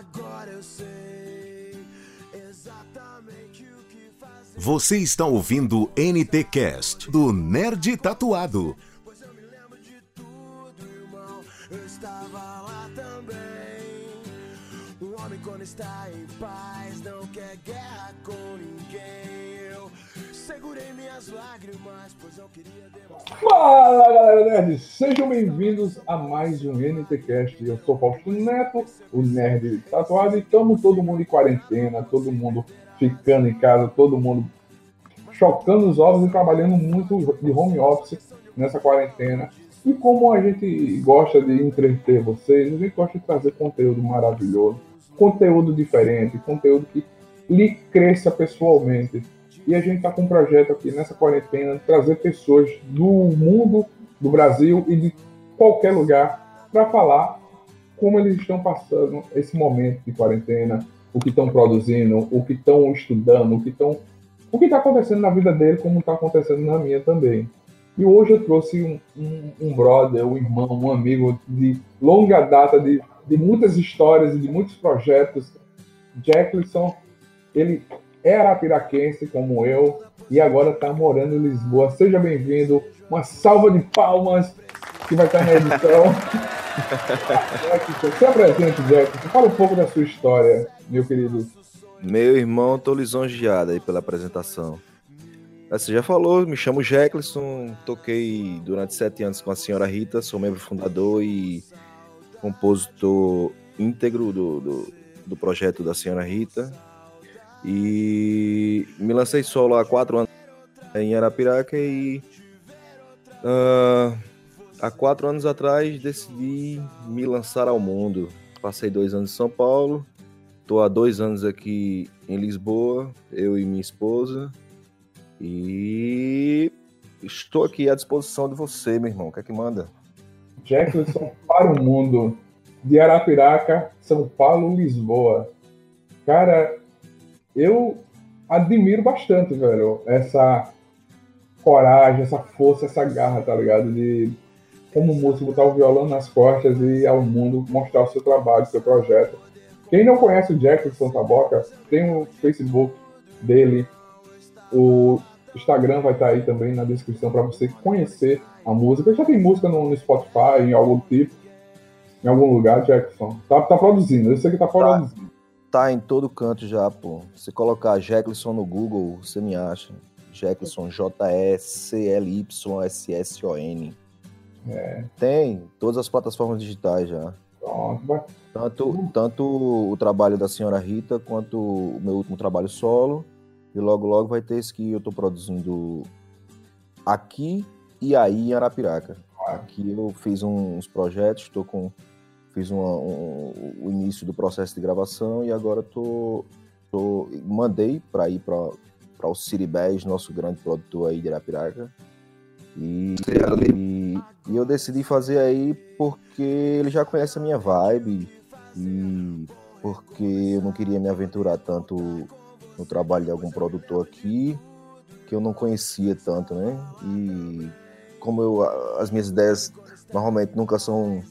Agora eu sei exatamente o que fazer. Você está ouvindo NT Cast do Nerd Tatuado. Nerds, sejam bem-vindos a mais um NTCast. Eu sou Fausto Neto, o nerd tatuado, e estamos todo mundo em quarentena, todo mundo ficando em casa, todo mundo chocando os ovos e trabalhando muito de home office nessa quarentena. E como a gente gosta de entreter vocês, a gente gosta de trazer conteúdo maravilhoso, conteúdo diferente, conteúdo que lhe cresça pessoalmente. E a gente está com um projeto aqui nessa quarentena de trazer pessoas do mundo, do Brasil e de qualquer lugar para falar como eles estão passando esse momento de quarentena, o que estão produzindo, o que estão estudando, o que estão, o que está acontecendo na vida dele, como está acontecendo na minha também. E hoje eu trouxe um, um, um brother, um irmão, um amigo de longa data, de, de muitas histórias e de muitos projetos. Jackson, ele é arapiraquense como eu e agora está morando em Lisboa. Seja bem-vindo. Uma salva de palmas que vai estar na edição. Se apresente, Jackson. Fala um pouco da sua história, meu querido. Meu irmão, tô lisonjeado aí pela apresentação. Ah, Você já falou, me chamo Jackson, toquei durante sete anos com a senhora Rita, sou membro fundador e compositor íntegro do, do, do projeto da senhora Rita. E me lancei solo há quatro anos em Arapiraca e ah, há quatro anos atrás decidi me lançar ao mundo. Passei dois anos em São Paulo, estou há dois anos aqui em Lisboa, eu e minha esposa. E estou aqui à disposição de você, meu irmão. O que é que manda? Jackson para o mundo. De Arapiraca, São Paulo, Lisboa. Cara, eu admiro bastante, velho, essa coragem, essa força, essa garra, tá ligado? De, como músico, botar o violão nas costas e ao mundo mostrar o seu trabalho, o seu projeto. Quem não conhece o Jackson Taboca, tem o Facebook dele, o Instagram vai estar aí também na descrição para você conhecer a música. Já tem música no, no Spotify, em algum tipo, em algum lugar, Jackson. Tá, tá produzindo, eu sei que tá produzindo. Tá em todo canto já, pô. Se colocar Jackson no Google, você me acha. Jackson, J-E-C-L-Y-S-S-O-N. É, Tem todas as plataformas digitais já. pronto. Tanto, tanto o trabalho da senhora Rita quanto o meu último trabalho solo. E logo, logo vai ter esse que eu tô produzindo aqui e aí em Arapiraca. Aqui eu fiz uns projetos, tô com. Fiz uma- um- o início do processo de gravação e agora tô. tô mandei para ir para o Bass, nosso grande produtor aí de Arapiraca. E, e, e eu decidi fazer aí porque ele já conhece a minha vibe e porque eu não queria me aventurar tanto no trabalho de algum produtor aqui que eu não conhecia tanto, né? E como eu, as minhas ideias normalmente nunca são,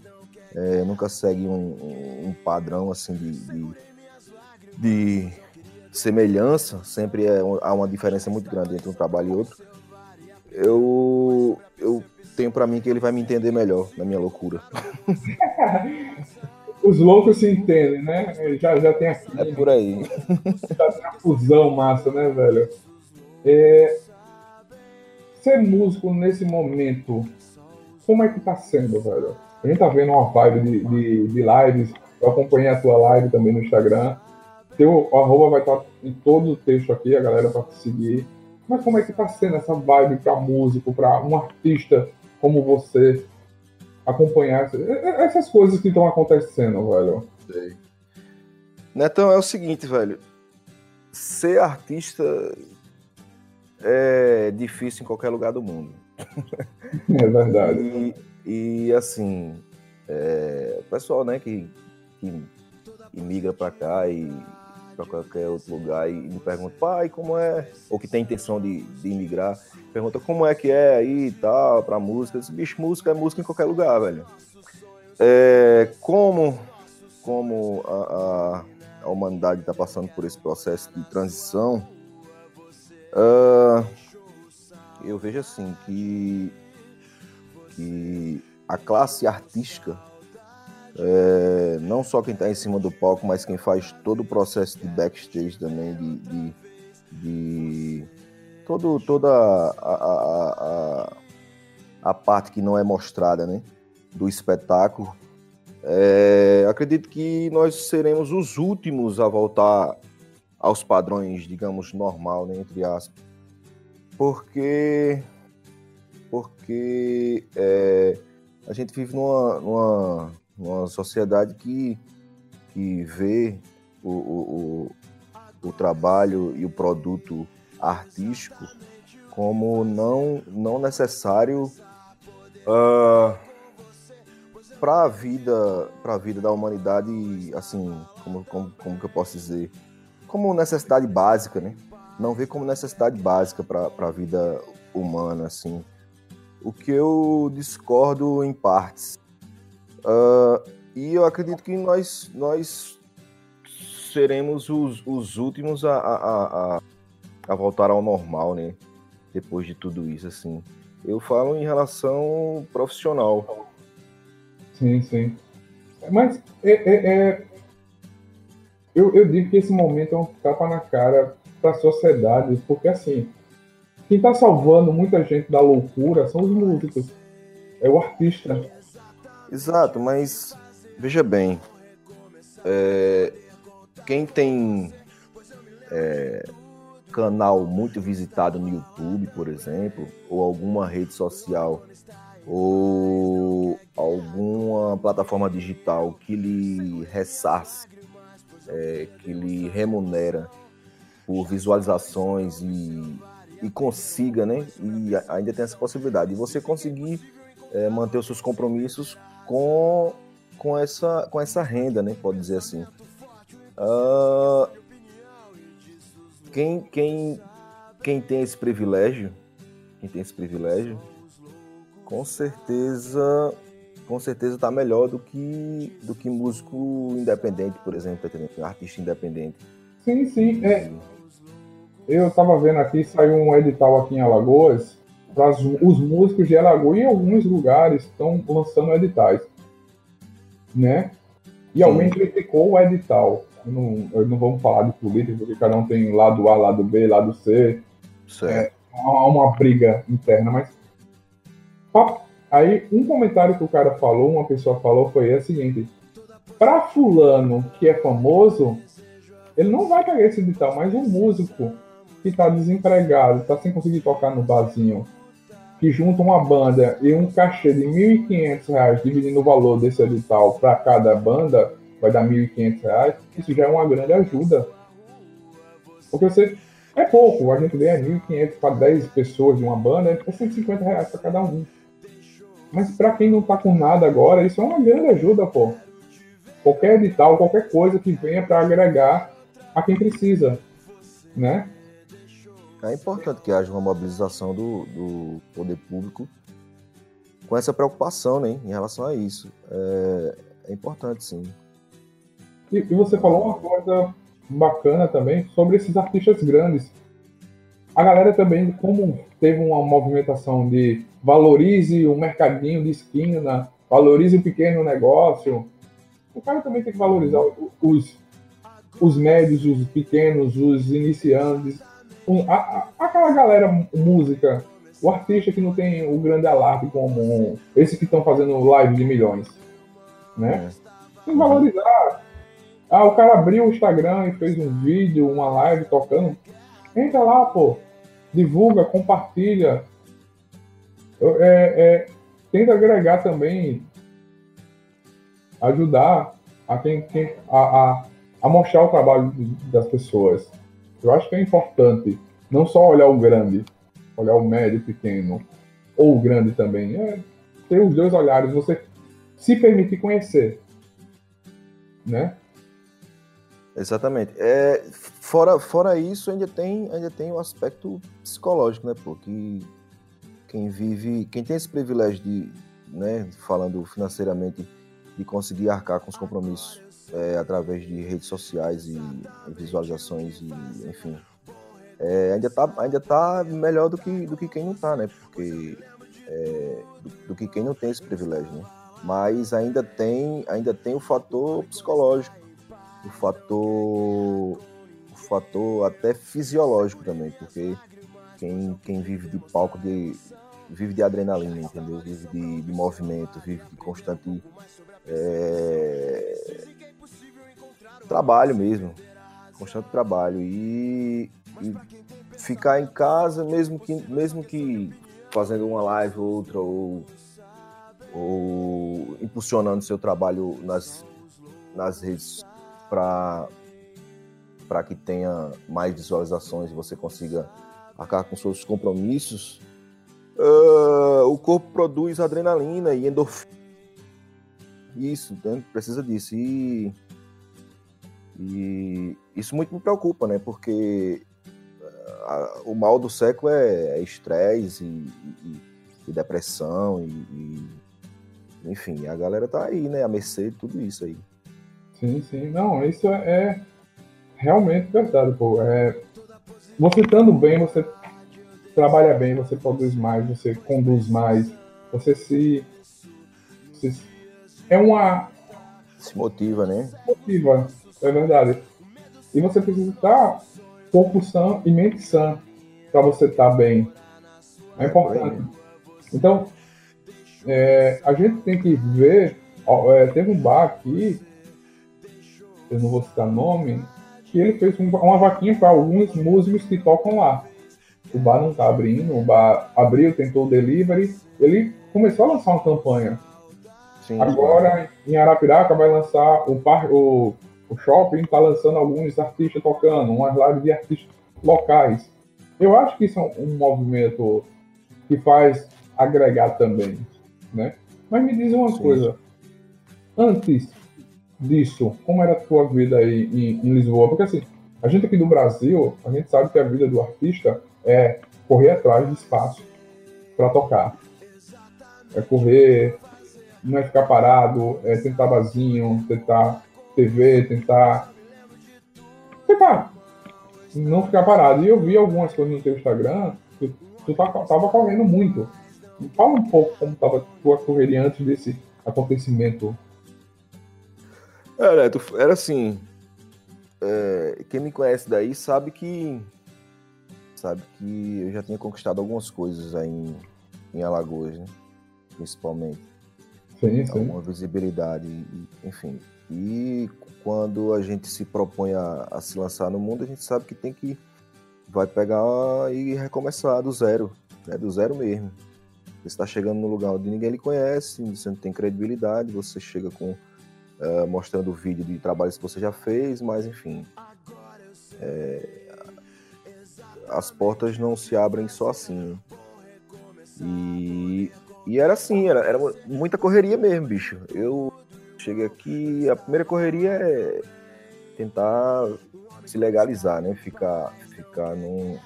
é, nunca seguem um, um padrão assim de, de, de semelhança, sempre é, há uma diferença muito grande entre um trabalho e outro. Eu, eu tenho para mim que ele vai me entender melhor na minha loucura. Os loucos se entendem, né? Já, já tem aqui, É por aí. já tem a fusão massa, né, velho? É, ser músico nesse momento, como é que tá sendo, velho? A gente tá vendo uma vibe de, de, de lives, eu acompanhei a tua live também no Instagram. Teu arroba vai estar em todo o texto aqui, a galera vai te seguir. Mas como é que tá sendo essa vibe para músico, para um artista como você acompanhar essa- essas coisas que estão acontecendo, velho? Netão, é o seguinte, velho. Ser artista é difícil em qualquer lugar do mundo. É verdade. E, e, assim, é, o pessoal, né, que, que imigra pra cá e pra qualquer outro lugar e me pergunta, pai, como é? Ou que tem intenção de, de imigrar, pergunta como é que é aí e tal, pra música. Esse bicho, música é música em qualquer lugar, velho. É, como como a, a, a humanidade está passando por esse processo de transição, uh, eu vejo assim que, que a classe artística, é, não só quem está em cima do palco, mas quem faz todo o processo de backstage também, de, de, de todo, toda a, a, a, a, parte que não é mostrada né, do espetáculo, é, acredito que nós seremos os últimos a voltar aos padrões, digamos, normal, né, entre aspas. Porque, porque é, a gente vive numa, numa, numa sociedade que, que vê o, o, o, o trabalho e o produto artístico como não, não necessário uh, para a vida para a vida da humanidade assim como, como, como que eu posso dizer? Como necessidade básica né? Não vê como necessidade básica para a vida humana assim o que eu discordo em partes. Uh, e eu acredito que nós nós seremos os, os últimos a, a, a, a voltar ao normal né? Depois de tudo isso assim. Eu falo em relação profissional. Sim, sim. Mas é, é, é... Eu, eu digo que esse momento é um tapa na cara para a sociedade, porque assim, quem está salvando muita gente da loucura são os músicos, é o artista. Exato, mas veja bem, é, quem tem é, canal muito visitado no YouTube, por exemplo, ou alguma rede social ou alguma plataforma digital que lhe ressarce, é, que lhe remunera por visualizações e, e consiga, né? E ainda tem essa possibilidade de você conseguir é, manter os seus compromissos com, com, essa, com essa renda, né? Pode dizer assim. Uh, quem, quem, quem tem esse privilégio, quem tem esse privilégio, com certeza com certeza está melhor do que do que músico independente, por exemplo, tá artista independente. Sim, sim. É. Eu estava vendo aqui, saiu um edital aqui em Alagoas, para os músicos de Alagoas e alguns lugares estão lançando editais, né? E alguém criticou o edital. Não, não vamos falar de política, porque cada um tem lado A, lado B, lado C. Certo. É, há uma briga interna, mas Aí, um comentário que o cara falou, uma pessoa falou, foi o seguinte: para Fulano, que é famoso, ele não vai pegar esse edital, mas um músico que está desempregado, está sem conseguir tocar no barzinho, que junta uma banda e um cachê de R$ 1.500, dividindo o valor desse edital para cada banda, vai dar R$ 1.500, isso já é uma grande ajuda. Porque você. É pouco, a gente ganha R$ 1.500 para 10 pessoas de uma banda, é 150 reais para cada um. Mas para quem não tá com nada agora, isso é uma grande ajuda, pô. Qualquer edital, qualquer coisa que venha para agregar a quem precisa, né? É importante que haja uma mobilização do, do poder público com essa preocupação, né, em relação a isso. É, é importante, sim. E, e, você falou uma coisa bacana também sobre esses artistas grandes. A galera também, como teve uma movimentação de valorize o mercadinho de esquina, valorize o pequeno negócio. O cara também tem que valorizar os, os médios, os pequenos, os iniciantes. A, a, aquela galera música, o artista que não tem o grande alarme como esses que estão fazendo live de milhões. Né? É. Tem que valorizar. Ah, o cara abriu o Instagram e fez um vídeo, uma live tocando. Entra lá, pô. Divulga, compartilha é, é, tenta agregar também, ajudar a, quem, quem a, a, a, mostrar o trabalho das pessoas. Eu acho que é importante não só olhar o grande, olhar o médio, pequeno, ou o grande também. É, ter os dois olhares, você se permitir conhecer, né? Exatamente. É, fora, fora isso, ainda tem, ainda tem o aspecto psicológico, né, pô? Que quem vive, quem tem esse privilégio de, né, falando financeiramente, de conseguir arcar com os compromissos é, através de redes sociais e, visualizações e enfim. É, ainda, tá, ainda tá melhor do que, do que quem não tá, né? Porque é, do, do, que quem não tem esse privilégio, né? Mas ainda tem, ainda tem o fator psicológico, o fator, o fator até fisiológico também, porque quem, quem vive de palco de, vive de adrenalina, entendeu? Vive de, de movimento, vive de constante é, trabalho mesmo, constante trabalho e, e, ficar em casa, mesmo que, mesmo que fazendo uma live ou outra ou, ou impulsionando seu trabalho nas, nas redes para para que tenha mais visualizações e você consiga acabar com seus compromissos, uh, o corpo produz adrenalina e endorfina. Isso, né? precisa disso. E, e isso muito me preocupa, né? Porque uh, o mal do século é estresse é e, e, e, depressão e, enfim, a galera tá aí, né? A mercê de tudo isso aí. Sim, sim. Não, isso é, é realmente verdade, pô. É, você estando bem, você trabalha bem, você produz mais, você conduz mais, você se. se é uma. Se motiva, né? Se motiva, é verdade. E você precisa estar corpo sã e mente sã para você estar bem. É importante. Então, é, a gente tem que ver. Ó, é, teve um bar aqui, eu não vou citar nome, que ele fez uma vaquinha para alguns músicos que tocam lá o bar não está abrindo, o bar abriu, tentou o delivery, ele começou a lançar uma campanha. Sim, Agora, em Arapiraca, vai lançar o, par, o, o shopping, está lançando alguns artistas tocando, umas lives de artistas locais. Eu acho que isso é um, um movimento que faz agregar também, né? Mas me diz uma sim. coisa, antes disso, como era a tua vida aí em, em Lisboa? Porque assim, a gente aqui do Brasil, a gente sabe que a vida do artista é correr atrás de espaço para tocar. É correr, não é ficar parado, é tentar vazio, tentar TV, tentar. Tentar não ficar parado. E eu vi algumas coisas no teu Instagram que tu tá, tava correndo muito. Fala um pouco como tava tua correria antes desse acontecimento. Era, era assim. É, quem me conhece daí sabe que sabe que eu já tinha conquistado algumas coisas aí em, em Alagoas, né? principalmente. Sim, sim. Uma visibilidade, enfim. E quando a gente se propõe a, a, se lançar no mundo, a gente sabe que tem que vai pegar e recomeçar do zero, né? do zero mesmo. Você está chegando no lugar onde ninguém lhe conhece, você não tem credibilidade, você chega com uh, mostrando vídeo de trabalhos que você já fez, mas enfim. É, as portas não se abrem só assim. E, e era assim, era, era muita correria mesmo, bicho. Eu cheguei aqui, a primeira correria é tentar se legalizar, né? Ficar, ficar num.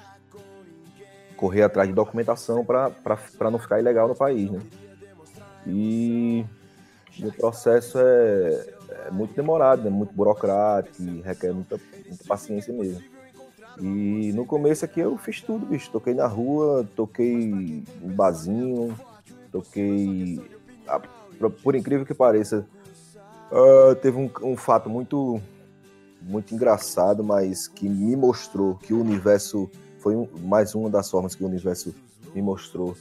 correr atrás de documentação para não ficar ilegal no país, né? E o processo é, é muito demorado, é muito burocrático requer muita, muita paciência mesmo. E no começo aqui eu fiz tudo, bicho. Toquei na rua, toquei em barzinho, toquei. Por incrível que pareça, uh, teve um, um, fato muito, muito engraçado, mas que me mostrou que o universo. Foi um, mais uma das formas que o universo me mostrou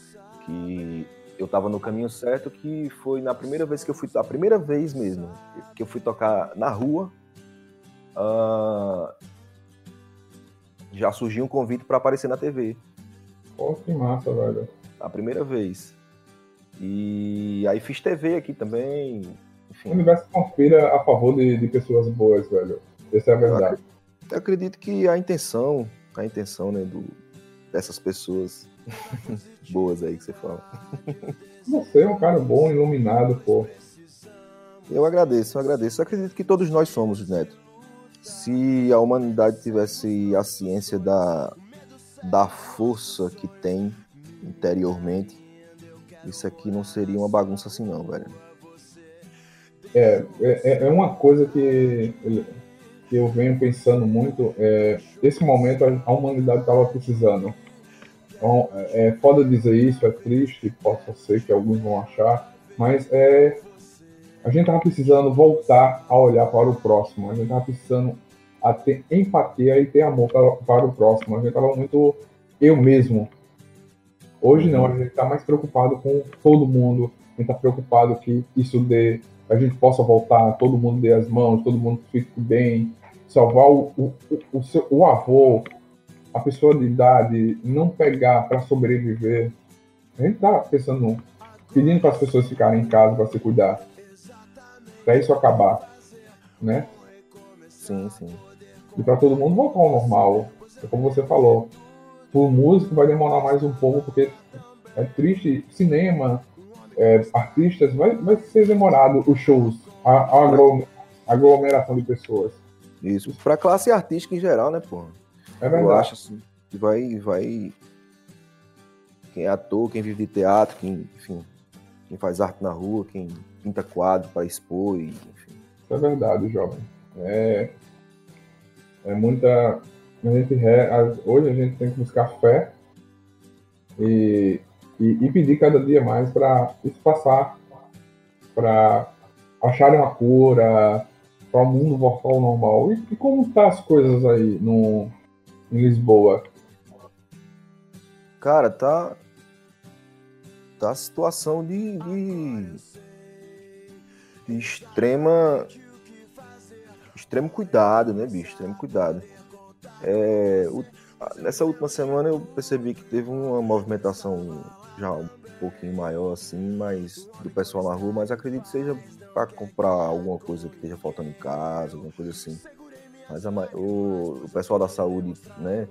que eu estava no caminho certo, que foi na primeira vez que eu fui. A primeira vez mesmo que eu fui tocar na rua. Uh, já surgiu um convite para aparecer na TV. Pô, que massa, velho. A primeira vez. E aí fiz TV aqui também. Enfim. O universo conspira a favor de, de pessoas boas, velho. Essa é a verdade. Eu acredito que a intenção, a intenção, né, do, dessas pessoas boas aí que você fala. Você é um cara bom, iluminado, pô. Eu agradeço, eu agradeço. Eu acredito que todos nós somos, Neto se a humanidade tivesse a ciência da, da força que tem interiormente, isso aqui não seria uma bagunça assim não, velho. É, é, é uma coisa que, que eu venho pensando muito. É, esse momento a humanidade estava precisando. Então, é, é foda dizer isso, é triste, possa ser que alguns vão achar, mas é, a gente estava precisando voltar a olhar para o próximo, a gente estava precisando a ter empatia e ter amor para, para o próximo, a gente estava muito eu mesmo. Hoje não, a gente está mais preocupado com todo mundo, a gente está preocupado que isso dê, a gente possa voltar, todo mundo dê as mãos, todo mundo fique bem, salvar o, o, o, seu, o avô, a pessoa de idade, não pegar para sobreviver. A gente está pensando, pedindo para as pessoas ficarem em casa para se cuidar para isso acabar, né? Sim, sim. E para todo mundo voltar ao normal. É como você falou. O músico vai demorar mais um pouco, porque é triste. Cinema, é, artistas, vai, vai ser demorado os shows, a, a aglomeração de pessoas. Isso. Para classe artística em geral, né, pô? É verdade. Eu acho assim, que vai, vai. Quem é ator, quem vive de teatro, quem, enfim, quem faz arte na rua, quem pinta quadro para expor, e, enfim. Isso é verdade, jovem. É, é muita. A gente, hoje a gente tem que buscar fé e, e, e pedir cada dia mais para isso passar, para acharem uma cura, para o mundo voltar ao normal. E, e como tá as coisas aí no, em Lisboa? Cara, tá. Tá a situação de, de de extrema extremo cuidado, né, bicho? Extremo cuidado. É, o, nessa última semana eu percebi que teve uma movimentação já um pouquinho maior, assim, mas do pessoal na rua, mas acredito que seja para comprar alguma coisa que esteja faltando em casa, alguma coisa assim. Mas a, o, o pessoal da saúde, né,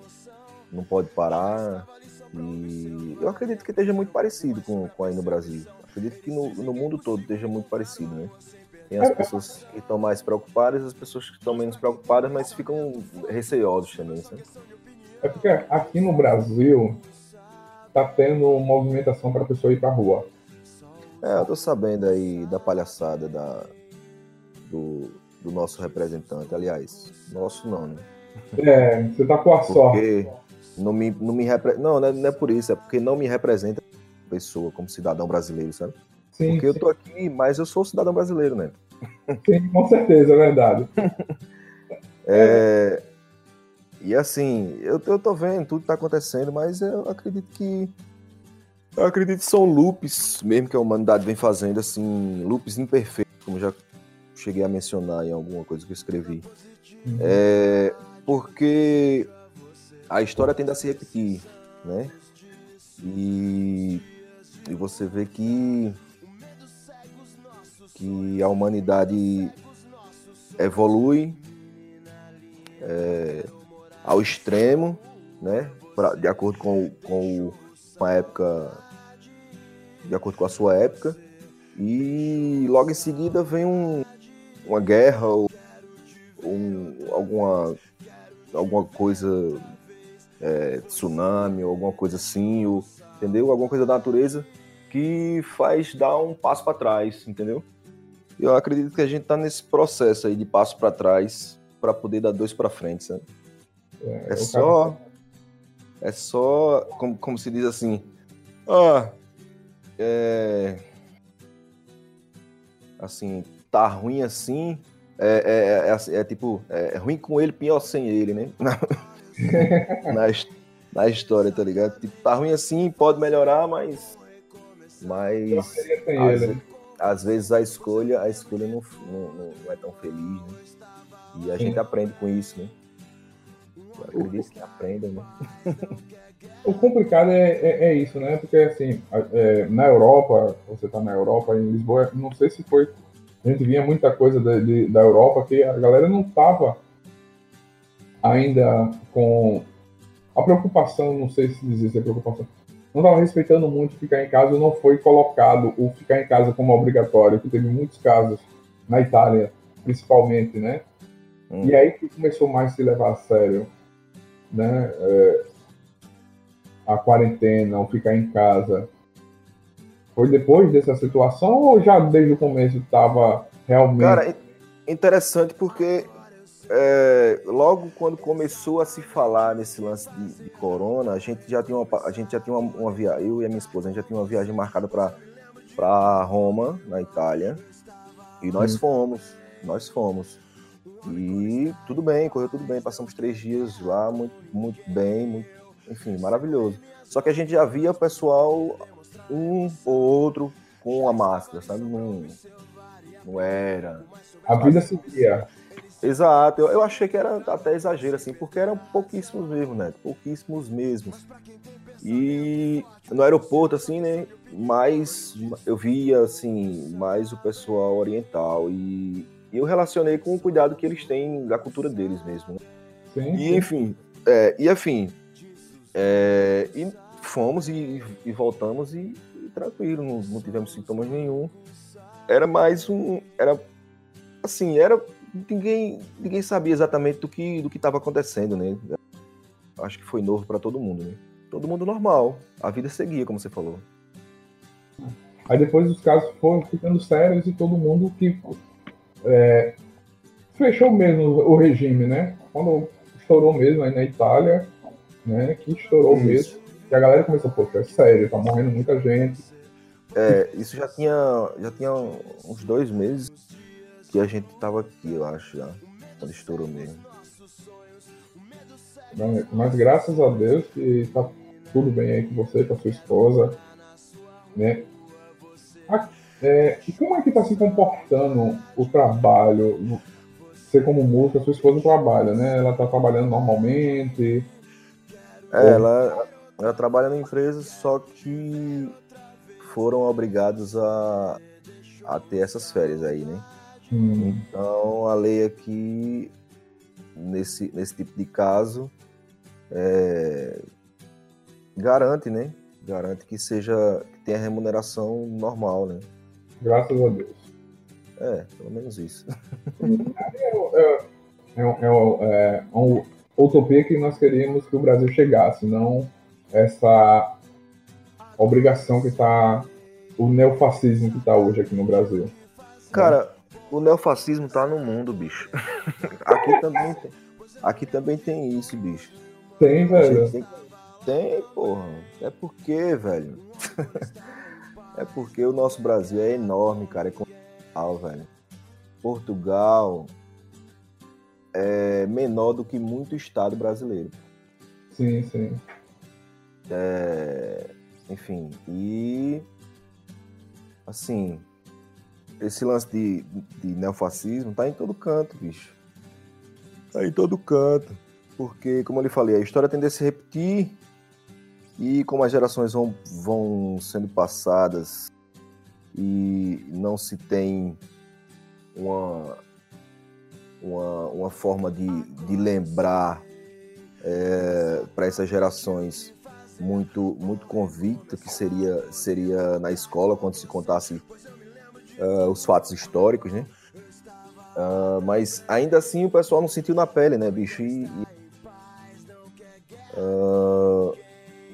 não pode parar. E eu acredito que esteja muito parecido com, com aí no Brasil acredito que no, no mundo todo esteja muito parecido, né? Tem as pessoas que estão mais preocupadas as pessoas que estão menos preocupadas, mas ficam receosos também, sabe? É porque aqui no Brasil tá tendo movimentação para a pessoa ir para rua. É, eu tô sabendo aí da palhaçada da, do, do nosso representante. Aliás, nosso não, né? É, você tá com a porque sorte. Não me, não me repre... Não, não é, não é por isso, é porque não me representa pessoa, como cidadão brasileiro, sabe? Sim, Porque sim. eu tô aqui, mas eu sou cidadão brasileiro, né? Sim, com certeza, é verdade. é, e assim, eu, eu tô vendo tudo que tá acontecendo, mas eu acredito que. Eu acredito que são loops, mesmo que a humanidade vem fazendo, assim, loops imperfeitos, como já cheguei a mencionar em alguma coisa que eu escrevi. Uhum. É, porque a história tende a se repetir, né? E e você vê que que a humanidade evolui é, ao extremo, né? Pra, de acordo com, com, com a época, de acordo com a sua época, e logo em seguida vem um, uma guerra ou um, alguma, alguma coisa, é, tsunami ou alguma coisa assim, ou entendeu? Alguma coisa da natureza que faz dar um passo para trás, entendeu? Eu acredito que a gente está nesse processo aí de passo para trás para poder dar dois para frente, sabe? É, é só é só como, como se diz assim, ah, é, assim, tá ruim assim, é, é, é, é tipo, é ruim com ele, pior sem ele, né? Na, na, na história, tá ligado? Tipo, tá ruim assim, pode melhorar, mas. Mas. Às, às, vezes a escolha, a escolha não, não, não é tão feliz, né? E a Sim. gente aprende com isso, né? Acredito que aprenda, né? O complicado é, é, é, isso, né? Porque assim, é, na Europa, você tá na Europa, em Lisboa, não sei se foi. A gente via muita coisa da, de, da Europa que a galera não tava ainda com a preocupação, não sei se dizer se é preocupação, não estava respeitando muito ficar em casa, não foi colocado o ficar em casa como obrigatório, que teve muitos casos na Itália, principalmente, né? Hum. E aí que começou mais a se levar a sério, né? É, a quarentena, o ficar em casa. Foi depois dessa situação ou já desde o começo estava Realmente. Cara, interessante porque é, logo quando começou a se falar nesse lance de, de, corona, a gente já tinha uma, a gente já tinha uma, uma viagem, eu e a minha esposa, a gente já tinha uma viagem marcada para Roma, na Itália, e nós hum. fomos, nós fomos. E tudo bem, correu tudo bem, passamos três dias lá, muito, muito bem, muito, enfim, maravilhoso. Só que a gente já via o pessoal, um ou outro, com a máscara, sabe? Não, não era. A vida seguia. Exato, eu, eu achei que era até exagero, assim, porque eram pouquíssimos mesmo, né? Pouquíssimos mesmos. E no aeroporto, assim, né? Mais eu via, assim, mais o pessoal oriental. E, e eu relacionei com o cuidado que eles têm da cultura deles mesmo. Né? Sim, e, enfim, é, e enfim. É, e fomos e, e voltamos e, e tranquilo, não, não tivemos sintomas nenhum. Era mais um. Era assim, era ninguém, ninguém sabia exatamente do que do que estava acontecendo, né? Acho que foi novo para todo mundo, né? Todo mundo normal, a vida seguia, como você falou. Aí depois os casos foram ficando sérios e todo mundo que é, fechou mesmo o regime, né? Quando estourou mesmo aí na Itália, né? Que estourou isso. mesmo. E a galera começou, pô, é sério, tá morrendo muita gente. É, isso já tinha, já tinha uns dois meses que a gente tava aqui, eu acho, já. Quando estourou mesmo. Mas graças a Deus que tá tudo bem aí com você, com a sua esposa, né? É, e como é que tá se comportando o trabalho? Você como música, sua esposa trabalha, né? Ela tá trabalhando normalmente? É, ela, ela trabalha na empresa, só que foram obrigados a, a ter essas férias aí, né? Hum. Então, a lei aqui, nesse, nesse tipo de caso, é, garante, né? Garante que seja, que tenha remuneração normal, né? Graças a Deus. É, pelo menos isso. é, é, é, é uma utopia que nós queríamos que o Brasil chegasse, não essa obrigação que está, o neofascismo que está hoje aqui no Brasil. Cara, o neofascismo tá no mundo, bicho. Aqui também tem. Aqui também tem isso, bicho. Tem, velho. Tem, tem, porra. É porque, velho. é porque o nosso Brasil é enorme, cara. É continental, velho. Portugal é menor do que muito estado brasileiro. Sim, sim. É, enfim, e assim, esse lance de, de neofascismo tá em todo canto, bicho. Tá em todo canto. Porque, como eu lhe falei, a história tende a se repetir e como as gerações vão, vão sendo passadas e não se tem uma, uma, uma forma de, de lembrar é, para essas gerações muito muito convicta que seria seria na escola quando se contasse uh, os fatos históricos, né? Uh, mas ainda assim o pessoal não sentiu na pele, né, bicho? E, e,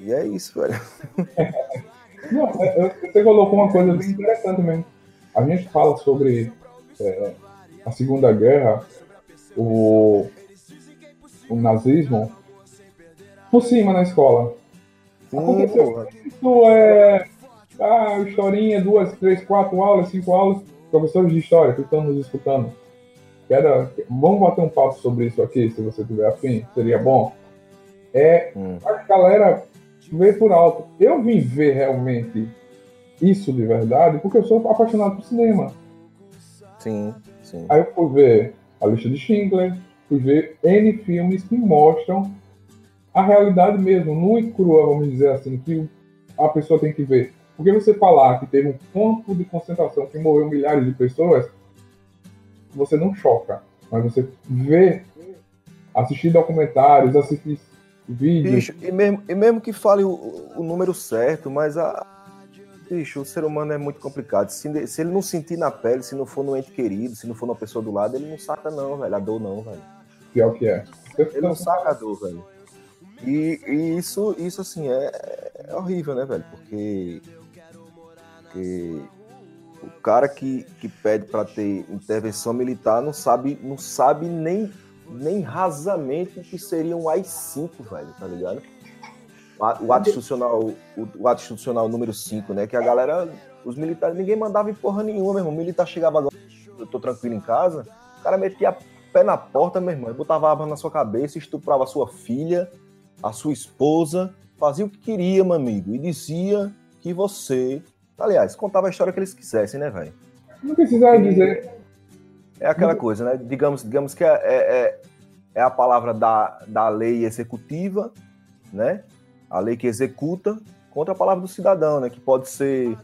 e é isso, velho. não, é, você colocou uma coisa bem interessante mesmo. A gente fala sobre é, a Segunda Guerra, o, o nazismo, por cima na escola. Aconteceu isso é ah, historinha, duas, três, quatro aulas, cinco aulas, professores de história que estão nos escutando. Quero, vamos bater um papo sobre isso aqui, se você tiver afim, seria bom. É, hum. a galera vê por alto. Eu vim ver realmente isso de verdade porque eu sou apaixonado por cinema. Sim, sim. Aí eu fui ver a lista de Schindler, fui ver N filmes que mostram a realidade mesmo, nua e crua, vamos dizer assim, que a pessoa tem que ver. Porque você falar que teve um campo de concentração que morreu milhares de pessoas, você não choca. Mas você vê, assistir documentários, assistir vídeos. Bicho, e mesmo, e mesmo que fale o, o número certo, mas a. Bicho, o ser humano é muito complicado. Se, se, ele não sentir na pele, se não for no ente querido, se não for uma pessoa do lado, ele não saca, não, velho. A dor não, velho. Pior que é. Ele não saca a dor, velho. E, e, isso, isso, assim, é, é horrível, né, velho? Porque porque O cara que, que pede para ter intervenção militar não sabe, não sabe nem, nem rasamente o que seria um AI-5, velho, tá ligado? O ato institucional, o, ato institucional número 5, né? Que a galera, os militares, ninguém mandava em porra nenhuma, meu irmão. O militar chegava agora, eu tô tranquilo em casa, o cara metia pé na porta, meu irmão, botava a arma na sua cabeça, estuprava a sua filha, a sua esposa, fazia o que queria, meu amigo, e dizia que você. Aliás, contava a história que eles quisessem, né, velho? Não precisava dizer. É aquela coisa, né? Digamos, digamos que é, é, é, é a palavra da, da lei executiva, né? A lei que executa contra a palavra do cidadão, né? Que pode ser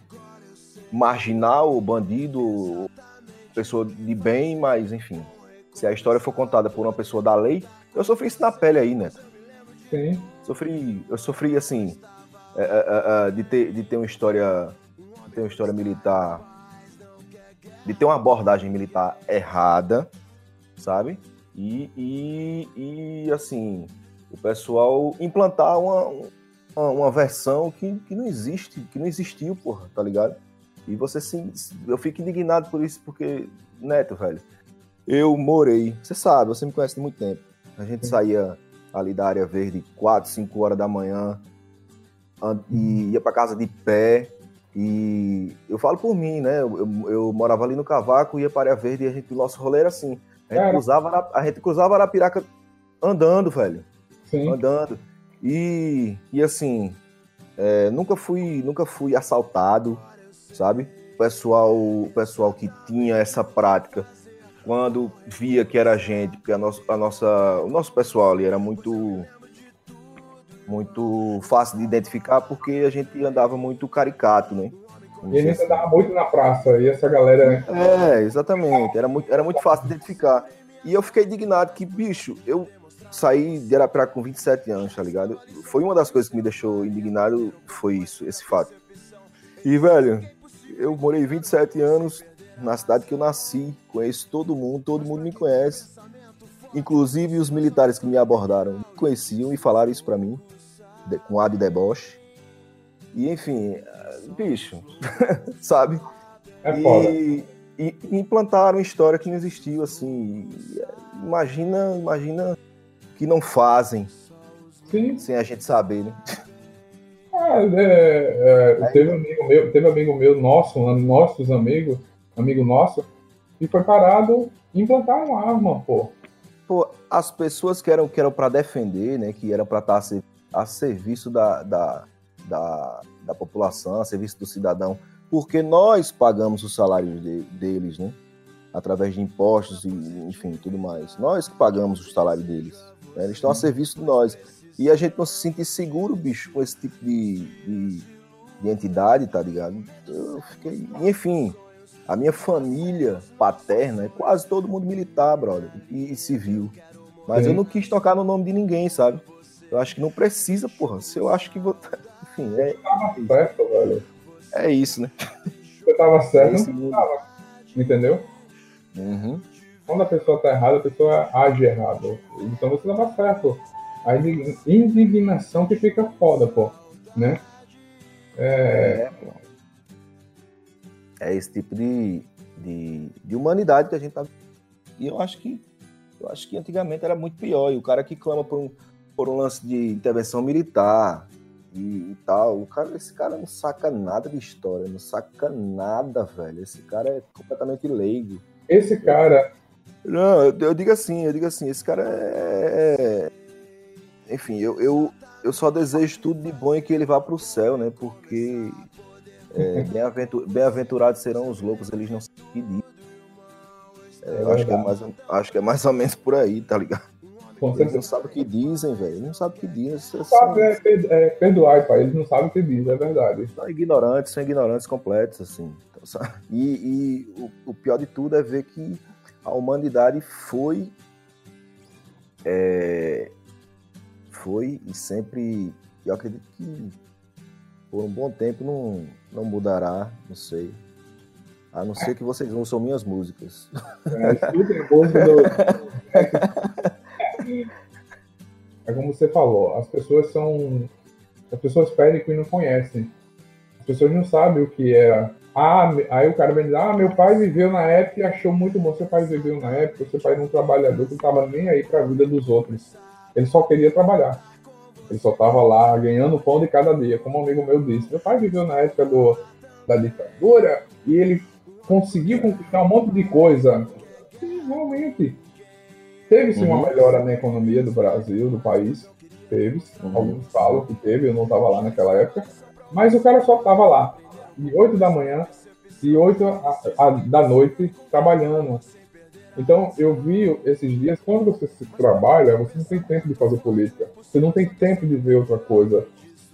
marginal, bandido, pessoa de bem, mas enfim. Se a história for contada por uma pessoa da lei, eu sofri isso na pele aí, né? Sim. Sofri, eu sofri assim é, é, é, é, de, ter, de ter uma história, de ter uma história militar, de ter uma abordagem militar errada, sabe? E, e, e assim, o pessoal implantar uma, uma, uma, versão que, que não existe, que não existiu, porra, tá ligado? E você sim, eu fico indignado por isso, porque, Neto, velho, eu morei, você sabe, você me conhece há muito tempo. A gente saía ali da área verde, 4, 5 horas da manhã, e ia para casa de pé. E eu falo por mim, né? Eu, eu, eu, morava ali no Cavaco, ia para a verde e a gente, o nosso rolê era assim. A gente, cruzava, a gente cruzava Arapiraca andando, velho. Sim. Andando. E, e assim, é, nunca fui nunca fui assaltado, sabe? O pessoal, o pessoal que tinha essa prática quando via que era gente, porque a nossa, a nossa, o nosso pessoal ali era muito muito fácil de identificar porque a gente andava muito caricato, né? e a gente assim. andava muito na praça, e essa galera, né? É, exatamente. Era muito, era muito fácil de identificar. E eu fiquei indignado que, bicho, eu saí de Arapiraca com 27 anos, tá ligado? Foi uma das coisas que me deixou indignado, foi isso, esse fato. E, velho, eu morei 27 anos na cidade que eu nasci, conheço todo mundo, todo mundo me conhece. Inclusive os militares que me abordaram me conheciam e falaram isso para mim, de, com ar de deboche. E enfim, bicho, sabe? É foda. E, e, implantaram história que não existiu, assim. Imagina, imagina que não fazem Sim. sem a gente saber, né? Ah, é, é, teve um amigo meu, teve um amigo meu, nosso, nossos amigos, amigo nosso, e foi parado e implantaram uma arma, pô. Pô, as pessoas que eram, que eram para defender, né, que eram para estar a, a serviço da, da, da, da, população, a serviço do cidadão, porque nós pagamos os salários de, deles, né, através de impostos e, enfim, tudo mais. Nós que pagamos o salário deles. Né, eles estão a serviço de nós. E a gente não se sente seguro, bicho, com esse tipo de, de, de entidade, tá ligado? Eu fiquei. Enfim, a minha família paterna é quase todo mundo militar, brother, e, e civil. Mas Sim. eu não quis tocar no nome de ninguém, sabe? Eu acho que não precisa, porra. Se eu acho que vou. Enfim, é. Tava certo, velho. É isso, né? Você tava certo, é não tava. Entendeu? Uhum. Quando a pessoa tá errada, a pessoa age errado. Então você tava certo. A indignação que fica foda, pô. Né? É. é é esse tipo de, de, de humanidade que a gente tá. E eu acho que eu acho que antigamente era muito pior. E o cara que clama por um, por um lance de intervenção militar e, e, tal, o cara, esse cara não saca nada de história, não saca nada, velho. Esse cara é completamente leigo. Esse cara. Não, eu, eu digo assim, eu digo assim, esse cara é. é enfim, eu, eu, eu só desejo tudo de bom e que ele vá para o céu, né? Porque é, Bem-aventurados serão os loucos, eles não que diz. É, é acho, que é mais, acho que é mais ou menos por aí, tá ligado? Eles não sabem o que dizem, velho. Eles não sabem o que dizem. Não sabe, é, é, perdoar, pai. Eles não sabem o que dizem, é verdade. São ignorantes, são ignorantes completos, assim. Então, e, e o, o, pior de tudo é ver que a humanidade foi. É, foi e sempre. Eu acredito que por um bom tempo não, não mudará, não sei. A não ser que vocês ouçam minhas músicas. É, é como você falou, as pessoas são. As pessoas pedem que não conhecem. As pessoas não sabem o que é Ah, aí o cara vem dizer, ah, meu pai viveu na época e achou muito bom. Seu pai viveu na época, seu pai era um trabalhador que não estava nem aí para a vida dos outros. Ele só queria trabalhar. Ele só estava lá ganhando pão de cada dia. Como um amigo meu disse, meu pai viveu na época do, da ditadura e ele conseguiu conquistar um monte de coisa. Sim, realmente. Teve-se uma Uhum. melhora na economia do Brasil, do país. Teve. Uhum. Alguns falam que teve, eu não estava lá naquela época. Mas o cara só estava lá de 8 da manhã e 8 a- a- da noite trabalhando. Então, eu vi esses dias, quando você trabalha, você não tem tempo de fazer política. Você não tem tempo de ver outra coisa.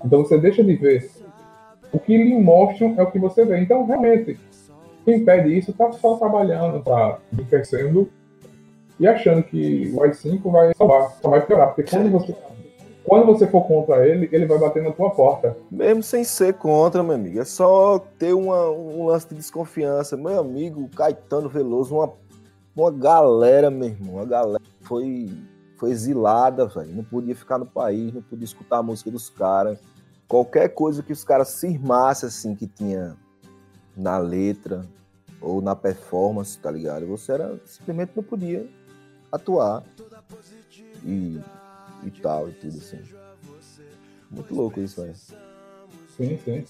Então, você deixa de ver. O que lhe mostram é o que você vê. Então, realmente, quem pede isso está só trabalhando, está enriquecendo e achando que o AI-5 vai salvar, só vai piorar. Porque quando você, quando você for contra ele, ele vai bater na tua porta. Mesmo sem ser contra, meu amigo. É só ter uma- um lance de desconfiança. Meu amigo Caetano Veloso, uma, uma galera, meu irmão, uma galera foi, foi exilada, velho. Não podia ficar no país, não podia escutar a música dos caras. Qualquer coisa que os caras se irmassem, assim, que tinha na letra ou na performance, tá ligado? Você era, simplesmente não podia atuar e, e tal, e tudo assim. Muito louco isso, velho. Sim, sim.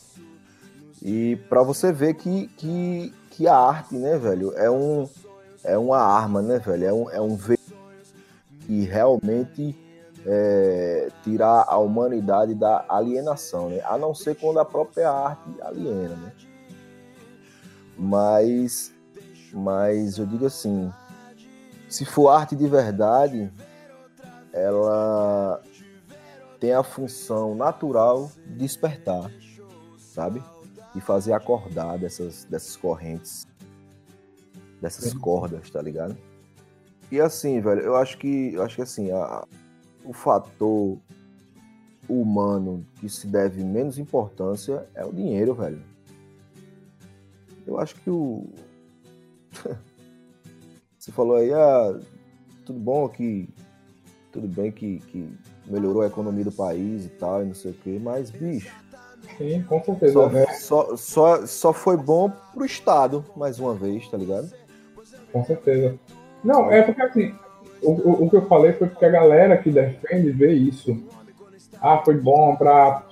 E pra você ver que, que, que a arte, né, velho, é, um, é uma arma, né, velho? É um, é um veículo que realmente é, tirar a humanidade da alienação, né? A não ser quando a própria arte aliena, né? Mas, mas eu digo assim, se for arte de verdade, ela tem a função natural de despertar, sabe? E fazer acordar dessas, dessas correntes, dessas cordas, tá ligado? E assim, velho, eu acho que, eu acho que assim, a- o fator humano que se deve menos importância é o dinheiro, velho. Eu acho que o. Você falou aí, ah, tudo bom que. Tudo bem que, que melhorou a economia do país e tal, e não sei o quê, mas, bicho, Sim, com certeza. só, né? só, só, só foi bom pro Estado, mais uma vez, tá ligado? Com certeza. Não, é porque assim, o, o, o que eu falei foi porque a galera que defende vê isso. Ah, foi bom pra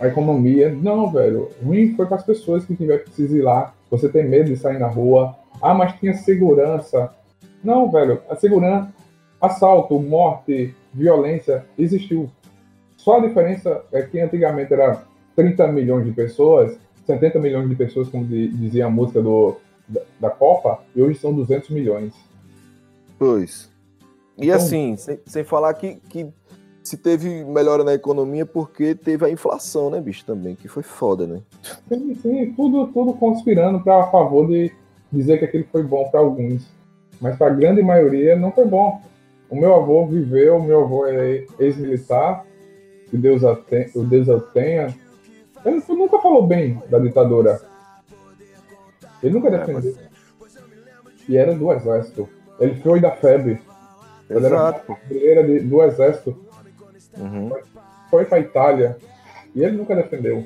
a economia. Não, velho. Ruim foi para as pessoas que tiveram que se exilar. Você tem medo de sair na rua. Ah, mas tinha segurança. Não, velho. A segurança, assalto, morte, violência, existiu. Só a diferença é que antigamente era 30 milhões de pessoas, 70 milhões de pessoas, como di- dizia a música do, da, da Copa, e hoje são 200 milhões. Pois. E Então- assim, sem, sem falar que, que se teve melhora na economia porque teve a inflação, né, bicho, também, que foi foda, né? Sim, sim, tudo, tudo conspirando para a favor de dizer que aquilo foi bom para alguns. Mas para a grande maioria não foi bom. O meu avô viveu, o meu avô é ex-militar, que Deus, a o Deus o tenha. Ele nunca falou bem da ditadura. Ele nunca defendeu. E era do exército. Ele foi da FEB. Ele era Exato. brasileira de- do exército. Uhum. foi para Itália e ele nunca defendeu.